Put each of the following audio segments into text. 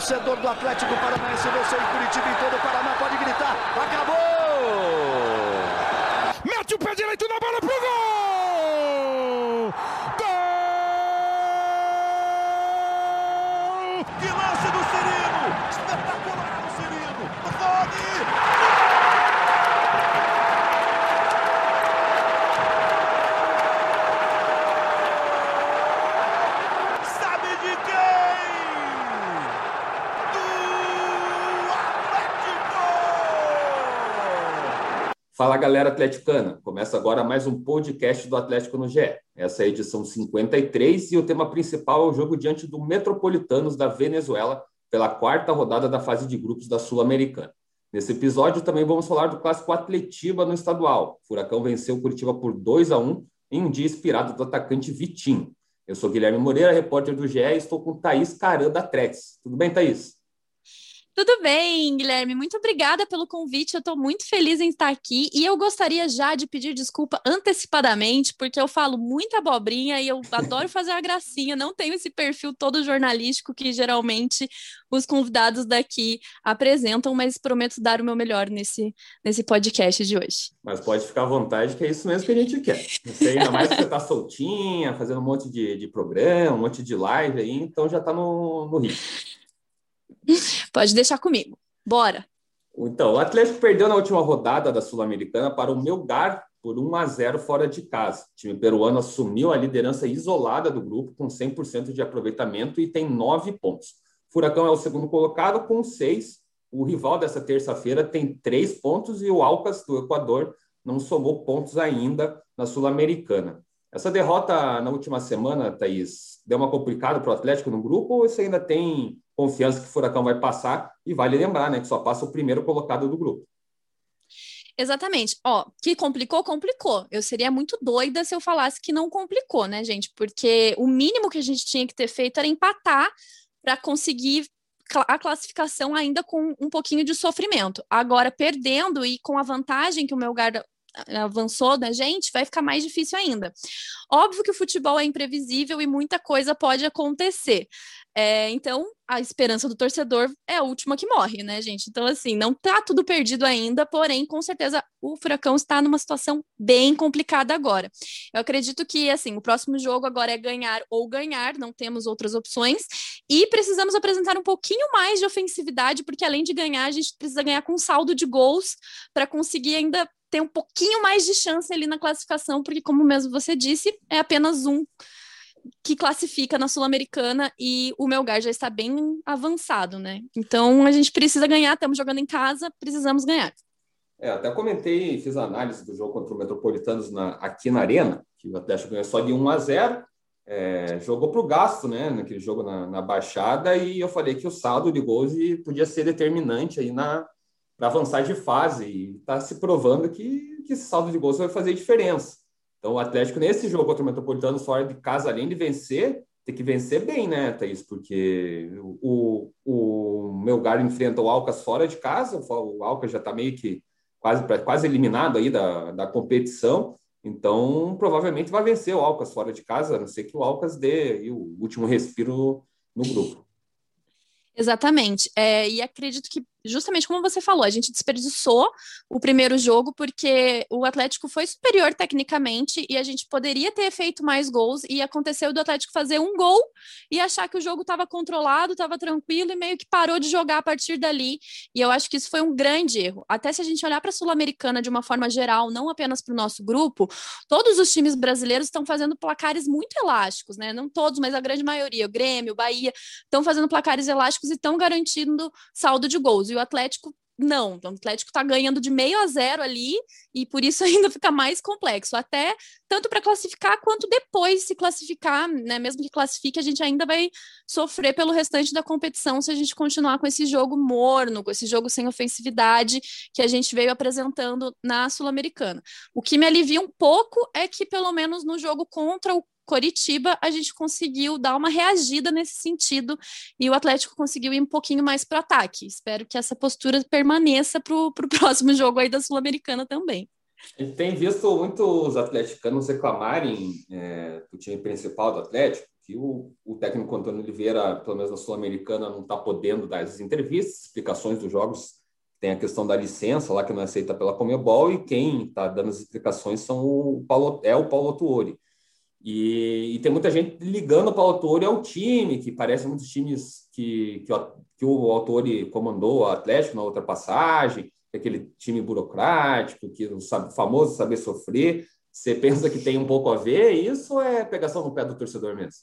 torcedor do Atlético Paranaense, você em Curitiba e todo o Paraná pode gritar: acabou! Mete o pé direito na bola pro gol! Gol! Que lance do Cirino! Espetacular o Cirino! Rony! Sabe de quem? Do Atlético! Fala galera atleticana, começa agora mais um podcast do Atlético no GE. Essa é a edição 53 e o tema principal é o jogo diante do Metropolitanos da Venezuela pela quarta rodada da fase de grupos da Sul-Americana. Nesse episódio também vamos falar do clássico Atletiba no estadual. O Furacão venceu o Curitiba por 2 a 1 em um dia inspirado do atacante Vitinho. Eu sou Guilherme Moreira, repórter do GE, e estou com Thaís Caran da. Tudo bem, Thaís? Tudo bem, Guilherme. Muito obrigada pelo convite. Eu estou muito feliz em estar aqui e eu gostaria já de pedir desculpa antecipadamente, porque eu falo muita abobrinha e eu adoro fazer a gracinha. Não tenho esse perfil todo jornalístico que geralmente os convidados daqui apresentam, mas prometo dar o meu melhor nesse, nesse podcast de hoje. Mas pode ficar à vontade, que é isso mesmo que a gente quer. Você, ainda mais que você está soltinha, fazendo um monte de, de programa, um monte de live aí, então já está no, no ritmo. Pode deixar comigo. Bora. Então, o Atlético perdeu na última rodada da Sul-Americana para o Melgar por 1 a 0 fora de casa. O time peruano assumiu a liderança isolada do grupo com 100% de aproveitamento e tem nove pontos. O Furacão é o segundo colocado com seis. O rival dessa terça-feira tem três pontos e o Alcas do Equador não somou pontos ainda na Sul-Americana. Essa derrota na última semana, Thaís, deu uma complicada para o Atlético no grupo ou você ainda tem confiança que o Furacão vai passar? E vale lembrar, né, que só passa o primeiro colocado do grupo. Exatamente. Ó, que complicou, complicou. Eu seria muito doida se eu falasse que não complicou, né, gente? Porque o mínimo que a gente tinha que ter feito era empatar para conseguir a classificação ainda com um pouquinho de sofrimento. Agora, perdendo e com a vantagem que o Melgar avançou da gente, vai ficar mais difícil ainda. Óbvio que o futebol é imprevisível e muita coisa pode acontecer. É, então, a esperança do torcedor é a última que morre, né, gente? Então, assim, não tá tudo perdido ainda, porém, com certeza, o Furacão está numa situação bem complicada agora. Eu acredito que, assim, o próximo jogo agora é ganhar ou ganhar, não temos outras opções, e precisamos apresentar um pouquinho mais de ofensividade, porque além de ganhar, a gente precisa ganhar com saldo de gols para conseguir ainda ter um pouquinho mais de chance ali na classificação, porque, como mesmo você disse, é apenas um que classifica na Sul-Americana e o Melgar já está bem avançado, né? Então a gente precisa ganhar, estamos jogando em casa, precisamos ganhar. É, até comentei, fiz análise do jogo contra o Metropolitanos na, aqui na Arena, que o Atlético ganhou só de 1 a 0 é, jogou para o gasto, né, naquele jogo na, na, Baixada, e eu falei que o saldo de gols podia ser determinante aí na para avançar de fase, e está se provando que, que esse saldo de gols vai fazer diferença. Então, o Atlético, nesse jogo contra o Metropolitano, fora de casa, além de vencer, tem que vencer bem, né, Thaís? Porque o, o Melgar enfrenta o Alcas fora de casa, o Alcas já está meio que quase, quase eliminado aí da, da competição, então provavelmente vai vencer o Alcas fora de casa, a não ser que o Alcas dê o último respiro no grupo. Exatamente. É, e acredito que, justamente como você falou, a gente desperdiçou o primeiro jogo porque o Atlético foi superior tecnicamente e a gente poderia ter feito mais gols e aconteceu do Atlético fazer um gol e achar que o jogo estava controlado, estava tranquilo e meio que parou de jogar a partir dali. E eu acho que isso foi um grande erro. Até se a gente olhar para a Sul-Americana de uma forma geral, não apenas para o nosso grupo, todos os times brasileiros estão fazendo placares muito elásticos, né? Não todos, mas a grande maioria. O Grêmio, o Bahia, estão fazendo placares elásticos e estão garantindo saldo de gols. E o Atlético não, o Atlético está ganhando de meio a zero ali e por isso ainda fica mais complexo, até tanto para classificar quanto depois se classificar, né? Mesmo que classifique, a gente ainda vai sofrer pelo restante da competição se a gente continuar com esse jogo morno, com esse jogo sem ofensividade que a gente veio apresentando na Sul-Americana. O que me alivia um pouco é que, pelo menos no jogo contra o Coritiba, a gente conseguiu dar uma reagida nesse sentido e o Atlético conseguiu ir um pouquinho mais para o ataque. Espero que essa postura permaneça para o próximo jogo aí da Sul-Americana também. A gente tem visto muitos atleticanos reclamarem é, do time principal do Atlético, que o, o técnico Antônio Oliveira, pelo menos na Sul-Americana, não está podendo dar as entrevistas, explicações dos jogos. Tem a questão da licença lá que não é aceita pela Comebol e quem está dando as explicações são o Paulo, é o Paulo Tuori. E, e, tem muita gente ligando o Paulo Tuori ao time, que parece muitos times que, que, o, que o Autori comandou o Atlético na outra passagem, aquele time burocrático, que o famoso saber sofrer. Você pensa que tem um pouco a ver isso é pegação no pé do torcedor mesmo?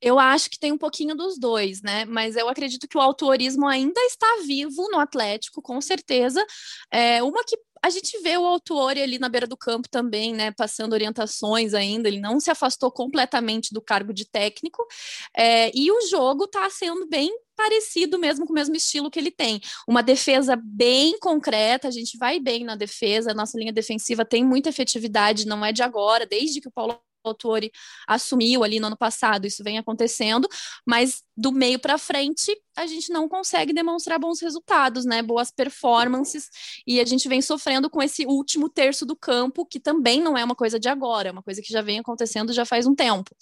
Eu acho que tem um pouquinho dos dois, né? Mas eu acredito que o autorismo ainda está vivo no Atlético, com certeza. É, uma que a gente vê o Autori ali na beira do campo também, né? Passando orientações ainda, ele não se afastou completamente do cargo de técnico. É, e o jogo está sendo bem parecido mesmo com o mesmo estilo que ele tem. Uma defesa bem concreta, a gente vai bem na defesa, a nossa linha defensiva tem muita efetividade, não é de agora, desde que o Paulo Autori assumiu ali no ano passado, isso vem acontecendo, mas do meio para frente a gente não consegue demonstrar bons resultados, né? Boas performances, e a gente vem sofrendo com esse último terço do campo, que também não é uma coisa de agora, é uma coisa que já vem acontecendo já faz um tempo.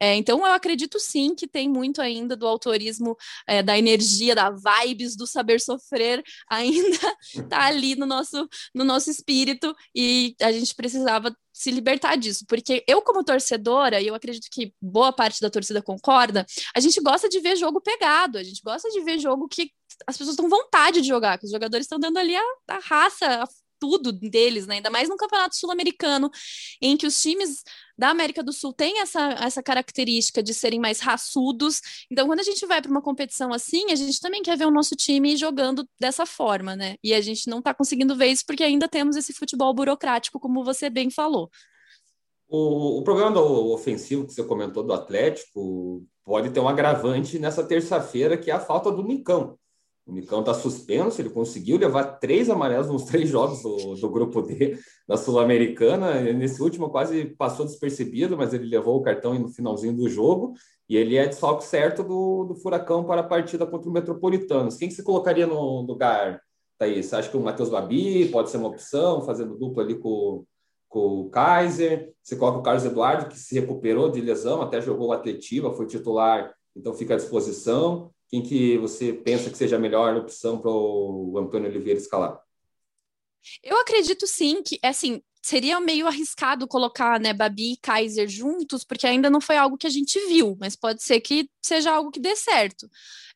É, então eu acredito sim que tem muito ainda do autorismo, é, da energia, da vibes, do saber sofrer, ainda tá ali no nosso, no nosso espírito, e a gente precisava se libertar disso, porque eu, como torcedora, e eu acredito que boa parte da torcida concorda, a gente gosta de ver jogo pegado, a gente gosta de ver jogo que as pessoas estão vontade de jogar, que os jogadores estão dando ali a, a raça, a tudo deles, né? Ainda mais no campeonato sul-americano, em que os times da América do Sul têm essa, essa característica de serem mais raçudos. Então, quando a gente vai para uma competição assim, a gente também quer ver o nosso time jogando dessa forma, né? E a gente não está conseguindo ver isso porque ainda temos esse futebol burocrático, como você bem falou. O, o problema do ofensivo que você comentou do Atlético pode ter um agravante nessa terça-feira, que é a falta do Nicão. O Nicão está suspenso, ele conseguiu levar três amarelos nos três jogos do, do grupo D da Sul-Americana. Nesse último quase passou despercebido, mas ele levou o cartão no finalzinho do jogo. E ele é desfalque certo do, do Furacão para a partida contra o Metropolitanos. Quem que você colocaria no lugar, Thaís? Acha que o Matheus Babi pode ser uma opção, fazendo dupla ali com, com o Kaiser? Você coloca o Carlos Eduardo, que se recuperou de lesão, até jogou atletiva, foi titular, então fica à disposição. Quem que você pensa que seja a melhor opção para o Antônio Oliveira escalar? Eu acredito sim que, assim, seria meio arriscado colocar, né, Babi e Kaiser juntos, porque ainda não foi algo que a gente viu, mas pode ser que seja algo que dê certo.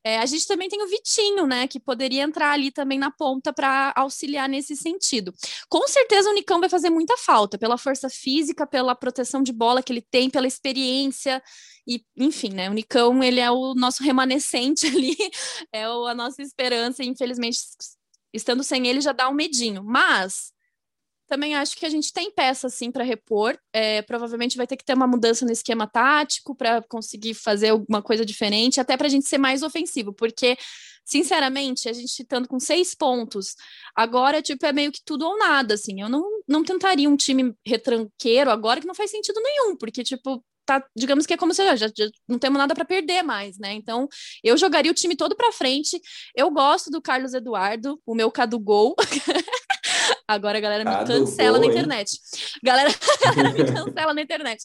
É, a gente também tem o Vitinho, né, que poderia entrar ali também na ponta para auxiliar nesse sentido. Com certeza o Nicão vai fazer muita falta, pela força física, pela proteção de bola que ele tem, pela experiência, e, enfim, né, o Nicão, ele é o nosso remanescente ali, é a nossa esperança, e infelizmente, estando sem ele já dá um medinho, mas também acho que a gente tem peça assim para repor. É, provavelmente vai ter que ter uma mudança no esquema tático para conseguir fazer alguma coisa diferente, até para a gente ser mais ofensivo, porque sinceramente, a gente estando com seis pontos, agora, tipo, é meio que tudo ou nada, assim. Eu não, não tentaria um time retranqueiro agora que não faz sentido nenhum, porque, tipo, tá, digamos que é como se já, já, não temos nada para perder mais, né? Então, eu jogaria o time todo para frente. Eu gosto do Carlos Eduardo, o meu Cadu Gol. Agora a galera me cancela na internet. Galera, me cancela na internet.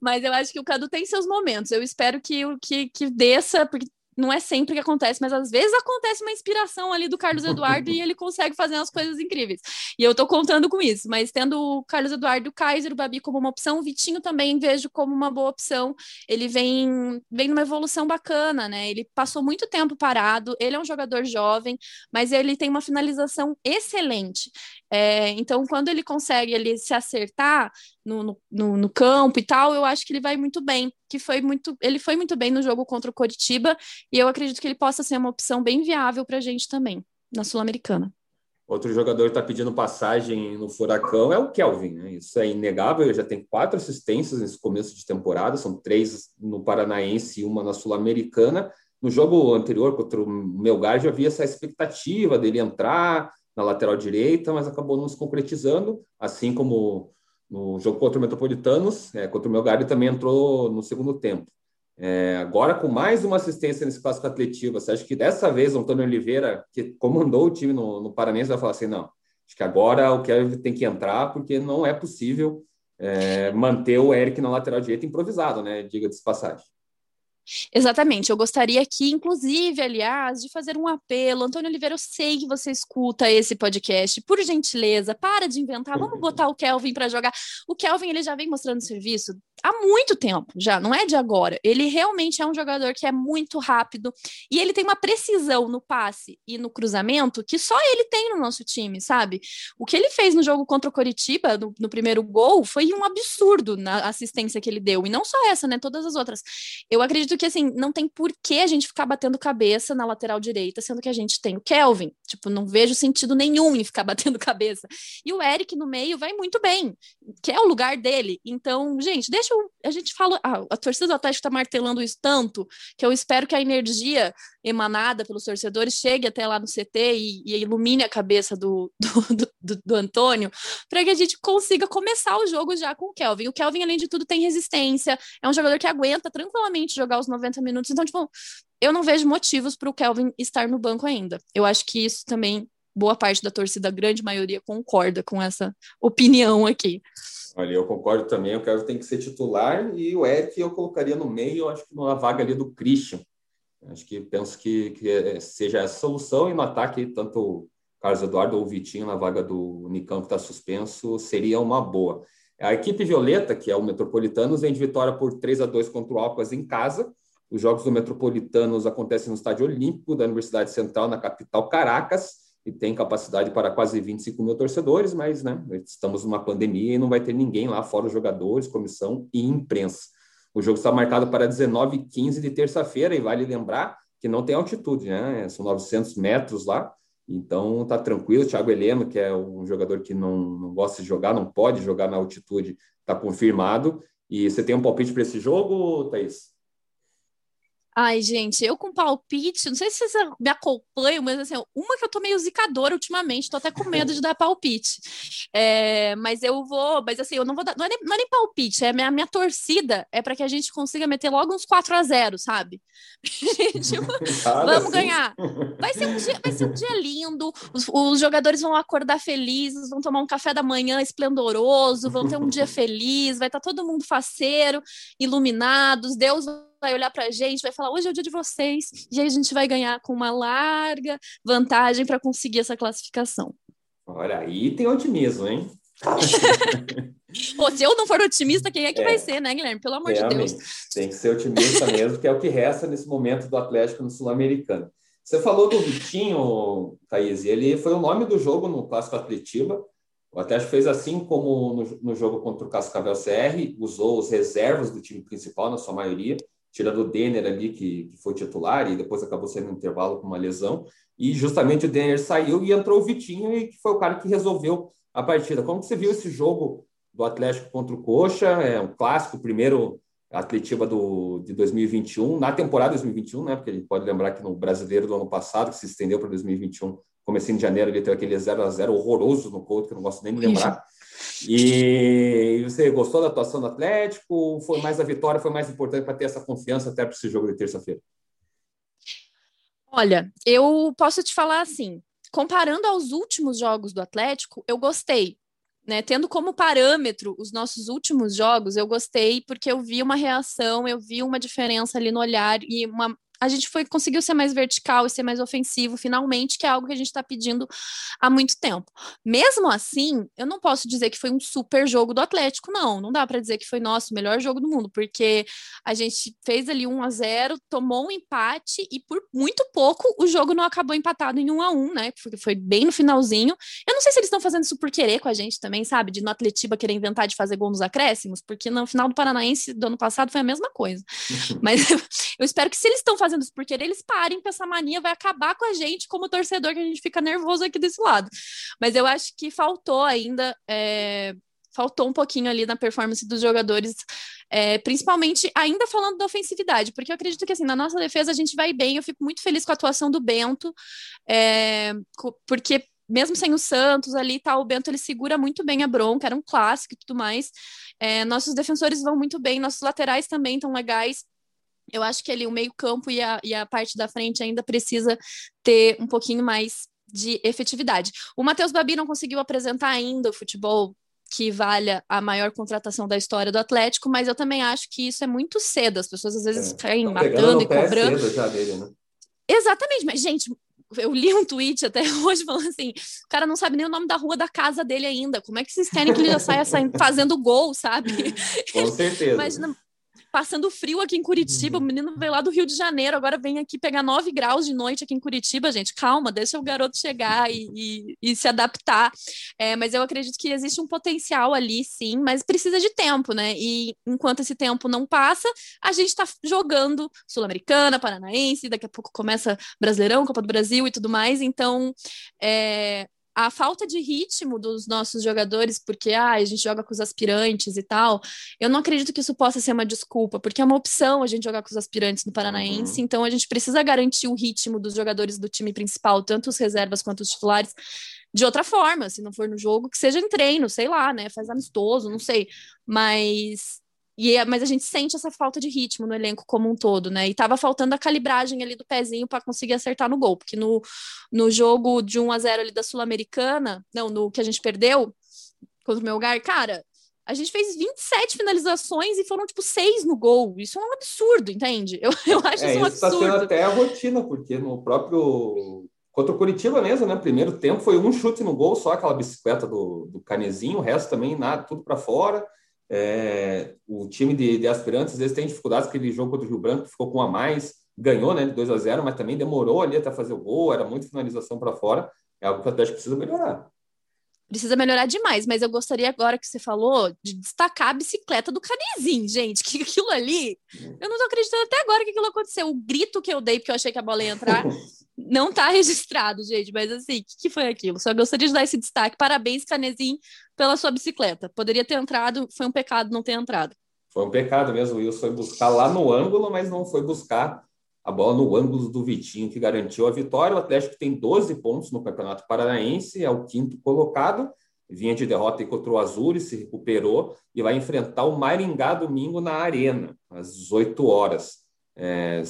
Mas eu acho que o Cadu tem seus momentos. Eu espero que, que, que desça, porque não é sempre que acontece, mas às vezes acontece uma inspiração ali do Carlos Eduardo e ele consegue fazer umas coisas incríveis. E eu tô contando com isso, mas tendo o Carlos Eduardo, o Kaiser, o Babi como uma opção, o Vitinho também vejo como uma boa opção. Ele vem, vem numa evolução bacana, né? Ele passou muito tempo parado, ele é um jogador jovem, mas ele tem uma finalização excelente. É, então, quando ele consegue ele se acertar no, no, no, campo e tal, eu acho que ele vai muito bem. Que foi muito, ele foi muito bem no jogo contra o Coritiba e eu acredito que ele possa ser uma opção bem viável para a gente também na Sul-Americana. Outro jogador que está pedindo passagem no Furacão é o Kelvin. Né? Isso é inegável. Ele já tem quatro assistências nesse começo de temporada, são três no Paranaense e uma na Sul-Americana. No jogo anterior contra o Melgar já havia essa expectativa dele entrar, na lateral direita, mas acabou não se concretizando, assim como no jogo contra o Metropolitanos, é, contra o Melgar, também entrou no segundo tempo. É, agora, com mais uma assistência nesse clássico atletivo, você acha que dessa vez o Antônio Oliveira, que comandou o time no, no Paranense, vai falar assim: não, acho que agora o Kevin tem que entrar, porque não é possível é, manter o Eric na lateral direita improvisado, né? Diga de passagem. Exatamente, eu gostaria aqui, inclusive, aliás, de fazer um apelo. Antônio Oliveira, eu sei que você escuta esse podcast, por gentileza, para de inventar, vamos botar o Kelvin para jogar. O Kelvin, ele já vem mostrando serviço há muito tempo, já, não é de agora. Ele realmente é um jogador que é muito rápido e ele tem uma precisão no passe e no cruzamento que só ele tem no nosso time, sabe? O que ele fez no jogo contra o Coritiba, no, no primeiro gol, foi um absurdo na assistência que ele deu, e não só essa, né, todas as outras. Eu acredito que, assim, não tem por que a gente ficar batendo cabeça na lateral direita, sendo que a gente tem o Kelvin. Tipo, não vejo sentido nenhum em ficar batendo cabeça. E o Eric no meio vai muito bem, que é o lugar dele. Então, gente, deixa eu, a gente fala. Ah, a torcida do Atlético tá martelando isso tanto que eu espero que a energia emanada pelos torcedores chegue até lá no CT e, e ilumine a cabeça do, do, do, do Antônio, para que a gente consiga começar o jogo já com o Kelvin. O Kelvin, além de tudo, tem resistência, é um jogador que aguenta tranquilamente jogar os 90 minutos. Então, tipo, eu não vejo motivos para o Kelvin estar no banco ainda. Eu acho que isso também, boa parte da torcida, a grande maioria, concorda com essa opinião aqui. Olha, eu concordo também, o Kelvin tem que ser titular e o Eric eu colocaria no meio, eu acho que numa vaga ali do Christian. Acho que penso que, que é, seja essa solução e no ataque, tanto o Carlos Eduardo ou o Vitinho na vaga do Nicão, que está suspenso, seria uma boa. A equipe violeta, que é o Metropolitanos, vem de vitória por 3 a 2 contra o Alcas em casa. Os jogos do Metropolitanos acontecem no Estádio Olímpico da Universidade Central, na capital Caracas, e tem capacidade para quase 25 mil torcedores, mas né, estamos numa pandemia e não vai ter ninguém lá, fora os jogadores, comissão e imprensa. O jogo está marcado para 19h15 de terça-feira e vale lembrar que não tem altitude, né? São 900 metros lá, então tá tranquilo. Thiago Heleno, que é um jogador que não, não gosta de jogar, não pode jogar na altitude, está confirmado. E você tem um palpite para esse jogo, Thaís? Ai, gente, eu com palpite, não sei se vocês me acompanham, mas assim, uma que eu tô meio zicadora ultimamente, tô até com medo de dar palpite. É, mas eu vou, mas assim, eu não vou dar, não é nem, não é nem palpite, é a minha, minha torcida é para que a gente consiga meter logo uns 4 a 0 sabe? gente, vamos assim. ganhar. Vai ser, um dia, vai ser um dia lindo, os, os jogadores vão acordar felizes, vão tomar um café da manhã esplendoroso, vão ter um dia feliz, vai estar tá todo mundo faceiro, iluminados, Deus vai olhar para a gente, vai falar: hoje é o dia de vocês, e aí a gente vai ganhar com uma larga vantagem para conseguir essa classificação. Olha, aí tem otimismo, hein? Pô, se eu não for otimista, quem é que é, vai ser, né, Guilherme? Pelo amor de Deus. Tem que ser otimista mesmo, que é o que resta nesse momento do Atlético no Sul-Americano. Você falou do Vitinho, Thaís, ele foi o nome do jogo no Clássico Atletiba. O Atlético fez assim como no, no jogo contra o Cascavel CR, usou os reservas do time principal, na sua maioria, tirando o Denner ali, que, que foi titular, e depois acabou sendo intervalo com uma lesão. E justamente o Denner saiu e entrou o Vitinho, e que foi o cara que resolveu a partida. Como você viu esse jogo do Atlético contra o Coxa? É um clássico, primeiro Atletiva do, de 2021, na temporada 2021, né? Porque a gente pode lembrar que no brasileiro do ano passado, que se estendeu para 2021, comecinho de janeiro, ele teve aquele 0 a 0 horroroso no Couto, que eu não gosto nem de lembrar. E você gostou da atuação do Atlético? Foi mais a vitória, foi mais importante para ter essa confiança até para esse jogo de terça-feira? Olha, eu posso te falar assim, comparando aos últimos jogos do Atlético, eu gostei. Né, tendo como parâmetro os nossos últimos jogos, eu gostei porque eu vi uma reação, eu vi uma diferença ali no olhar e uma, a gente foi conseguiu ser mais vertical e ser mais ofensivo finalmente, que é algo que a gente está pedindo há muito tempo. Mesmo assim, eu não posso dizer que foi um super jogo do Atlético, não. Não dá para dizer que foi nosso melhor jogo do mundo, porque a gente fez ali 1 a 0, tomou um empate e por muito pouco o jogo não acabou empatado em 1 a 1, né? Porque foi bem no finalzinho. Eu não sei se eles estão fazendo isso por querer com a gente também, sabe? De no Atletiba querer inventar de fazer gol nos acréscimos, porque no final do Paranaense do ano passado foi a mesma coisa. Mas eu espero que se eles estão fazendo isso por querer, eles parem com essa mania, vai acabar com a gente como torcedor, que a gente fica nervoso aqui desse lado. Mas eu acho que faltou ainda. É, faltou um pouquinho ali na performance dos jogadores, é, principalmente ainda falando da ofensividade, porque eu acredito que assim, na nossa defesa a gente vai bem, eu fico muito feliz com a atuação do Bento, é, porque mesmo sem o Santos ali tá, o Bento ele segura muito bem a bronca, era um clássico e tudo mais. É, nossos defensores vão muito bem, nossos laterais também estão legais. Eu acho que ali o meio-campo e a, e a parte da frente ainda precisa ter um pouquinho mais de efetividade. O Matheus Babi não conseguiu apresentar ainda o futebol que valha a maior contratação da história do Atlético, mas eu também acho que isso é muito cedo. As pessoas às vezes é. caem matando e cobrando. Dele, né? Exatamente, mas, gente, eu li um tweet até hoje falando assim: o cara não sabe nem o nome da rua da casa dele ainda. Como é que vocês querem que ele já saia fazendo gol, sabe? Com certeza. Imagina, passando frio aqui em Curitiba. Uhum. O menino veio lá do Rio de Janeiro, agora vem aqui pegar 9 graus de noite aqui em Curitiba, gente. Calma, deixa o garoto chegar e, e, e se adaptar. É, mas eu acredito que existe um potencial ali, sim, mas precisa de tempo, né? E enquanto esse tempo não passa, a gente está jogando Sul-Americana, Paranaense, daqui a pouco começa Brasileirão, Copa do Brasil e tudo mais. Então, é, a falta de ritmo dos nossos jogadores, porque ah, a gente joga com os aspirantes e tal, eu não acredito que isso possa ser uma desculpa, porque é uma opção a gente jogar com os aspirantes no Paranaense, uhum. então a gente precisa garantir o ritmo dos jogadores do time principal, tanto os reservas quanto os titulares, de outra forma, se não for no jogo, que seja em treino, sei lá, né? Faz amistoso, não sei. Mas e, é, mas a gente sente essa falta de ritmo no elenco como um todo, né? E tava faltando a calibragem ali do pezinho para conseguir acertar no gol, porque no, no jogo de 1 a 0 ali da Sul-Americana, não, no que a gente perdeu contra o meu lugar, cara, a gente fez 27 finalizações e foram, tipo, seis no gol. Isso é um absurdo, entende? Eu, eu acho é, isso um absurdo. Isso tá sendo até a rotina, porque no próprio... Contra o Curitiba mesmo, né? Primeiro tempo foi um chute no gol, só aquela bicicleta do, do Canezinho, o resto também nada, tudo para fora. É, o time de, de, aspirantes às vezes tem dificuldades, aquele jogo contra o Rio Branco ficou com um a mais, ganhou né, de 2 a 0, mas também demorou ali até fazer o gol, era muita finalização para fora. É algo que o Atlético precisa melhorar. Precisa melhorar demais, mas eu gostaria agora que você falou de destacar a bicicleta do Canezinho, gente, que aquilo ali, eu não tô acreditando até agora que aquilo aconteceu. O grito que eu dei porque eu achei que a bola ia entrar não tá registrado, gente, mas assim, o que, que, foi aquilo? Só gostaria de dar esse destaque. Parabéns, Canezinho, pela sua bicicleta. Poderia ter entrado, foi um pecado não ter entrado. Foi um pecado mesmo. O Wilson foi buscar lá no ângulo, mas não foi buscar a bola no ângulo do Vitinho, que garantiu a vitória. O Atlético tem 12 pontos no Campeonato Paranaense, é o quinto colocado. Vinha de derrota contra o Azul, se recuperou e vai enfrentar o Maringá domingo na Arena, às 18 horas. É,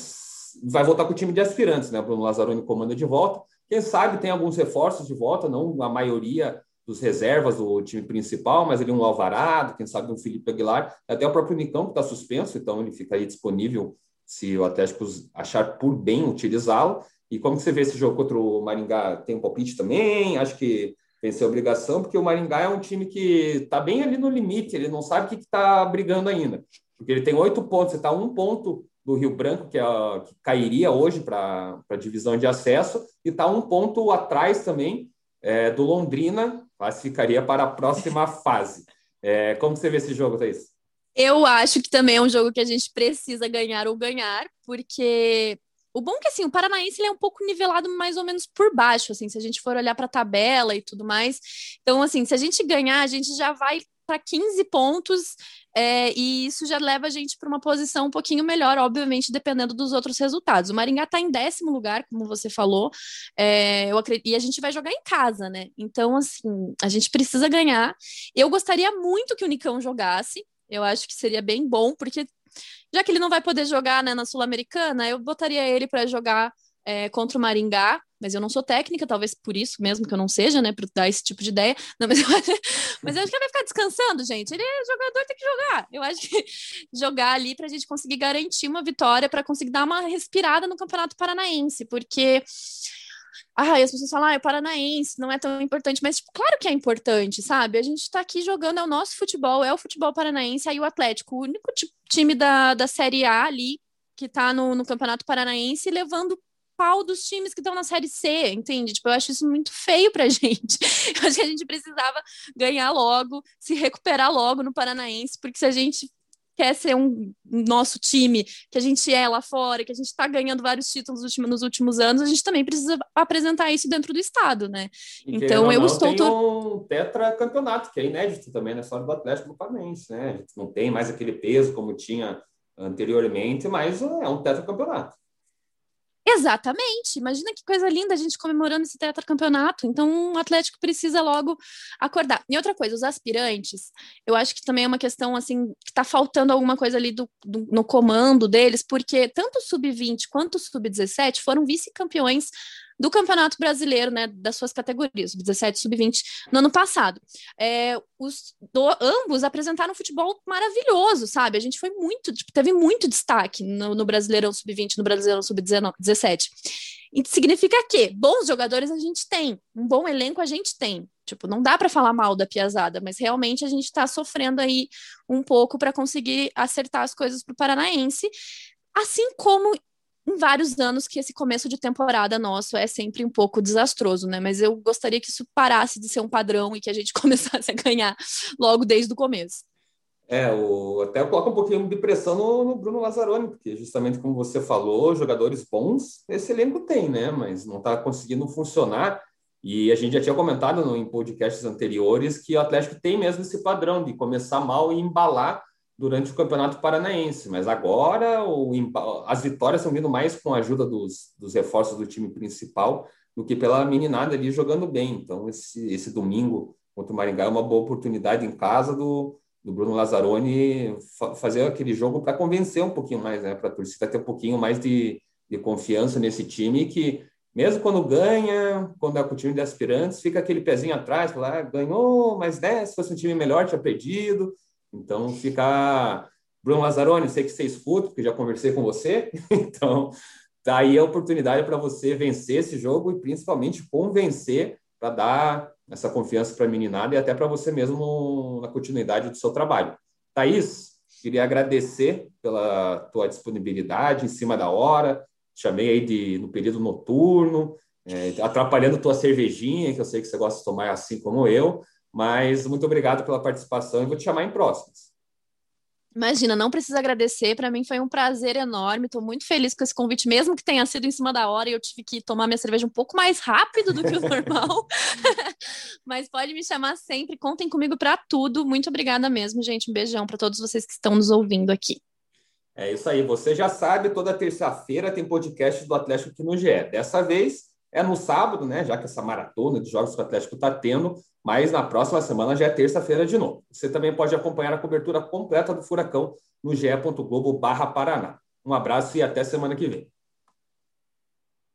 vai voltar com o time de aspirantes, né? Bruno Lazzaroni comanda de volta. Quem sabe tem alguns reforços de volta, não a maioria dos reservas do time principal, mas ali um Alvarado, quem sabe um Felipe Aguilar, até o próprio Nicão que está suspenso, então ele fica aí disponível se o Atlético achar por bem utilizá-lo. E como que você vê esse jogo contra o Maringá? Tem um palpite também? Acho que vencer a obrigação, porque o Maringá é um time que está bem ali no limite, ele não sabe o que está brigando ainda. Porque ele tem oito pontos, você está um ponto do Rio Branco, que, é, que cairia hoje para a divisão de acesso, e está um ponto atrás também é, do Londrina, classificaria para a próxima fase. É, como você vê esse jogo, Thaís? Eu acho que também é um jogo que a gente precisa ganhar ou ganhar, porque o bom é que assim, o Paranaense ele é um pouco nivelado mais ou menos por baixo, assim, se a gente for olhar para a tabela e tudo mais. Então, assim, se a gente ganhar, a gente já vai para 15 pontos é, e isso já leva a gente para uma posição um pouquinho melhor, obviamente, dependendo dos outros resultados. O Maringá está em décimo lugar, como você falou, é, eu acredito, e a gente vai jogar em casa, né? Então, assim, a gente precisa ganhar. Eu gostaria muito que o Nicão jogasse, eu acho que seria bem bom, porque já que ele não vai poder jogar né, na Sul-Americana, eu botaria ele para jogar é, contra o Maringá, mas eu não sou técnica, talvez por isso mesmo que eu não seja, né, para dar esse tipo de ideia. Não, mas, eu, mas eu acho que ele vai ficar descansando, gente. Ele é jogador, tem que jogar. Eu acho que jogar ali para a gente conseguir garantir uma vitória, para conseguir dar uma respirada no Campeonato Paranaense, porque ah, as pessoas falam, ah, é paranaense, não é tão importante, mas tipo, claro que é importante, sabe? A gente está aqui jogando, é o nosso futebol, é o futebol paranaense, aí o Atlético, o único time da, da Série A ali, que está no, no Campeonato Paranaense, levando pau dos times que estão na Série C, entende? Tipo, eu acho isso muito feio pra gente. Eu acho que a gente precisava ganhar logo, se recuperar logo no Paranaense, porque se a gente quer ser um nosso time, que a gente é lá fora, que a gente está ganhando vários títulos nos últimos anos, a gente também precisa apresentar isso dentro do estado, né? E então eu não, estou tem um tetracampeonato que é inédito também na história do Atlético do Paranaense, né? A gente não tem mais aquele peso como tinha anteriormente, mas é um tetracampeonato. Exatamente. Imagina que coisa linda a gente comemorando esse tetracampeonato. Então, o Atlético precisa logo acordar. E outra coisa, os aspirantes, eu acho que também é uma questão assim que está faltando alguma coisa ali do, do, no comando deles, porque tanto o sub-20 quanto o sub-17 foram vice-campeões do Campeonato Brasileiro, né, das suas categorias, sub-17 sub-20, no ano passado. É, os do, ambos apresentaram um futebol maravilhoso, sabe? A gente foi muito, tipo, teve muito destaque no, no Brasileirão sub-20, no Brasileirão sub-17. E significa que bons jogadores a gente tem, um bom elenco a gente tem. Tipo, não dá para falar mal da Piazada, mas realmente a gente está sofrendo aí um pouco para conseguir acertar as coisas para o Paranaense, assim como em vários anos que esse começo de temporada nosso é sempre um pouco desastroso, né? Mas eu gostaria que isso parasse de ser um padrão e que a gente começasse a ganhar logo desde o começo. É, o, até coloca um pouquinho de pressão no, no, Bruno Lazzaroni, porque justamente como você falou, jogadores bons esse elenco tem, né? Mas não está conseguindo funcionar. E a gente já tinha comentado no, em podcasts anteriores que o Atlético tem mesmo esse padrão de começar mal e embalar durante o Campeonato Paranaense. Mas agora o, as vitórias estão vindo mais com a ajuda dos, dos reforços do time principal do que pela meninada ali jogando bem. Então, esse, esse domingo contra o Maringá é uma boa oportunidade em casa do do Bruno Lazzaroni fazer aquele jogo para convencer um pouquinho mais, né? Para a torcida ter um pouquinho mais de, de confiança nesse time que, mesmo quando ganha, quando é com o time de aspirantes, fica aquele pezinho atrás, lá, ah, ganhou, mas né, se fosse um time melhor, tinha perdido. Então fica. Bruno Lazzaroni, sei que você escuta, porque já conversei com você, então tá aí a oportunidade para você vencer esse jogo e principalmente convencer para dar essa confiança para a meninada e até para você mesmo na continuidade do seu trabalho. Thaís, queria agradecer pela tua disponibilidade em cima da hora, chamei aí de, no período noturno, é, atrapalhando tua cervejinha, que eu sei que você gosta de tomar assim como eu, mas muito obrigado pela participação e vou te chamar em próximas. Imagina, não precisa agradecer. Para mim foi um prazer enorme. Estou muito feliz com esse convite, mesmo que tenha sido em cima da hora e eu tive que tomar minha cerveja um pouco mais rápido do que o normal. Mas pode me chamar sempre. Contem comigo para tudo. Muito obrigada mesmo, gente. Um beijão para todos vocês que estão nos ouvindo aqui. É isso aí. Você já sabe, toda terça-feira tem podcast do Atlético aqui no GE. Dessa vez é no sábado, né? Já que essa maratona de jogos que o Atlético está tendo, mas na próxima semana já é terça-feira de novo. Você também pode acompanhar a cobertura completa do Furacão no ge.globo Paraná. Um abraço e até semana que vem.